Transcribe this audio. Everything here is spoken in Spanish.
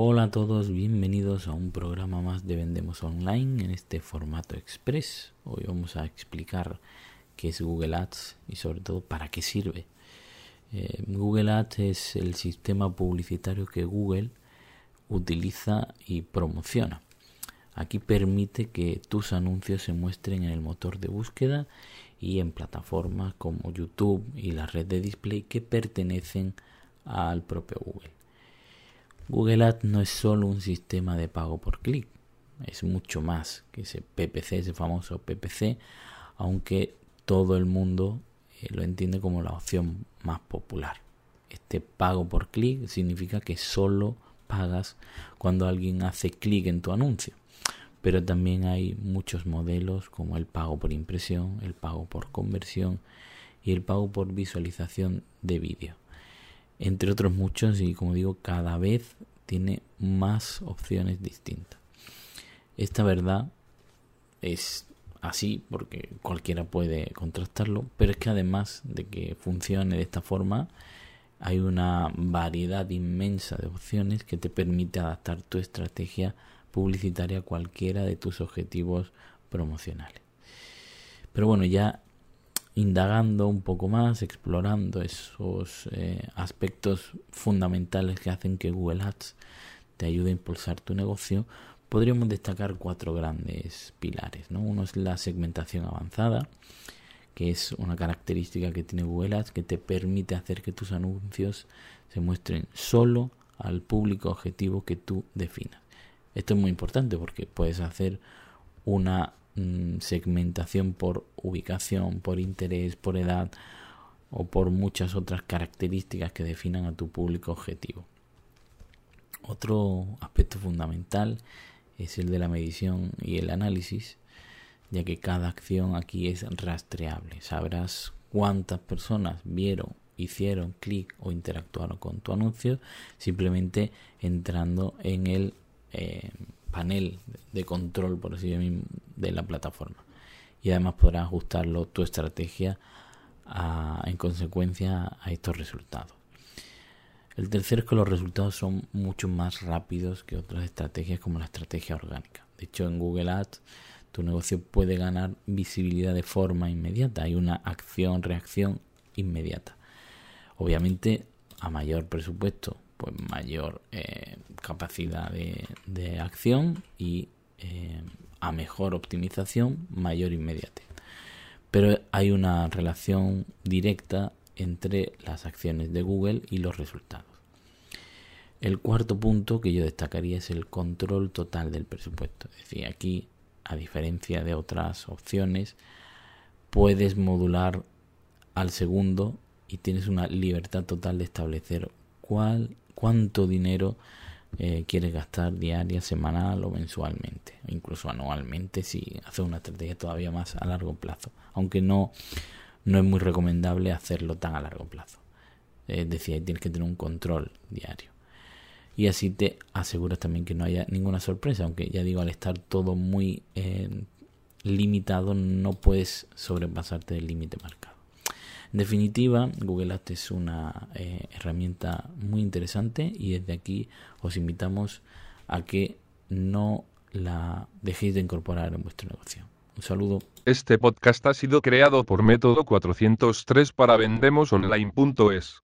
Hola a todos, bienvenidos a un programa más de Vendemos Online en este formato express. Hoy vamos a explicar qué es Google Ads y sobre todo para qué sirve. Eh, Google Ads es el sistema publicitario que Google utiliza y promociona. Aquí permite que tus anuncios se muestren en el motor de búsqueda y en plataformas como YouTube y la red de display que pertenecen al propio Google. Google Ads no es solo un sistema de pago por clic, es mucho más que ese PPC, ese famoso PPC, aunque todo el mundo eh, lo entiende como la opción más popular. Este pago por clic significa que solo pagas cuando alguien hace clic en tu anuncio. Pero también hay muchos modelos como el pago por impresión, el pago por conversión y el pago por visualización de vídeo entre otros muchos y como digo cada vez tiene más opciones distintas. Esta verdad es así porque cualquiera puede contrastarlo, pero es que además de que funcione de esta forma, hay una variedad inmensa de opciones que te permite adaptar tu estrategia publicitaria a cualquiera de tus objetivos promocionales. Pero bueno, ya indagando un poco más, explorando esos eh, aspectos fundamentales que hacen que Google Ads te ayude a impulsar tu negocio, podríamos destacar cuatro grandes pilares. ¿no? Uno es la segmentación avanzada, que es una característica que tiene Google Ads que te permite hacer que tus anuncios se muestren solo al público objetivo que tú definas. Esto es muy importante porque puedes hacer una Mm, segmentación por ubicación, por interés, por edad o por muchas otras características que definan a tu público objetivo. Otro aspecto fundamental es el de la medición y el análisis, ya que cada acción aquí es rastreable. Sabrás cuántas personas vieron, hicieron clic o interactuaron con tu anuncio simplemente entrando en el eh, panel de control, por así de la plataforma. Y además podrás ajustarlo tu estrategia en consecuencia a estos resultados. El tercero es que los resultados son mucho más rápidos que otras estrategias como la estrategia orgánica. De hecho, en Google Ads tu negocio puede ganar visibilidad de forma inmediata. Hay una acción-reacción inmediata. Obviamente, a mayor presupuesto, pues mayor eh, capacidad de, acción y eh, mejor optimización, mayor inmediatez. Pero hay una relación directa entre las acciones de Google y los resultados. El cuarto punto que yo destacaría es el control total del presupuesto. Es decir, aquí, a diferencia de otras opciones, puedes modular al segundo y tienes una libertad total de establecer cuál, cuánto dinero eh, quieres gastar diaria, semanal o mensualmente, incluso anualmente si haces una estrategia todavía más a largo plazo, aunque no, no es muy recomendable hacerlo tan a largo plazo. Es decir, tienes que tener un control diario. Y así te aseguras también que no haya ninguna sorpresa, aunque ya digo, al estar todo muy eh, limitado, no puedes sobrepasarte del límite marcado. En definitiva, Google Ads es una eh, herramienta muy interesante y desde aquí os invitamos a que no la dejéis de incorporar en vuestro negocio. Un saludo. Este podcast ha sido creado por Método 403 para vendemosonline.es.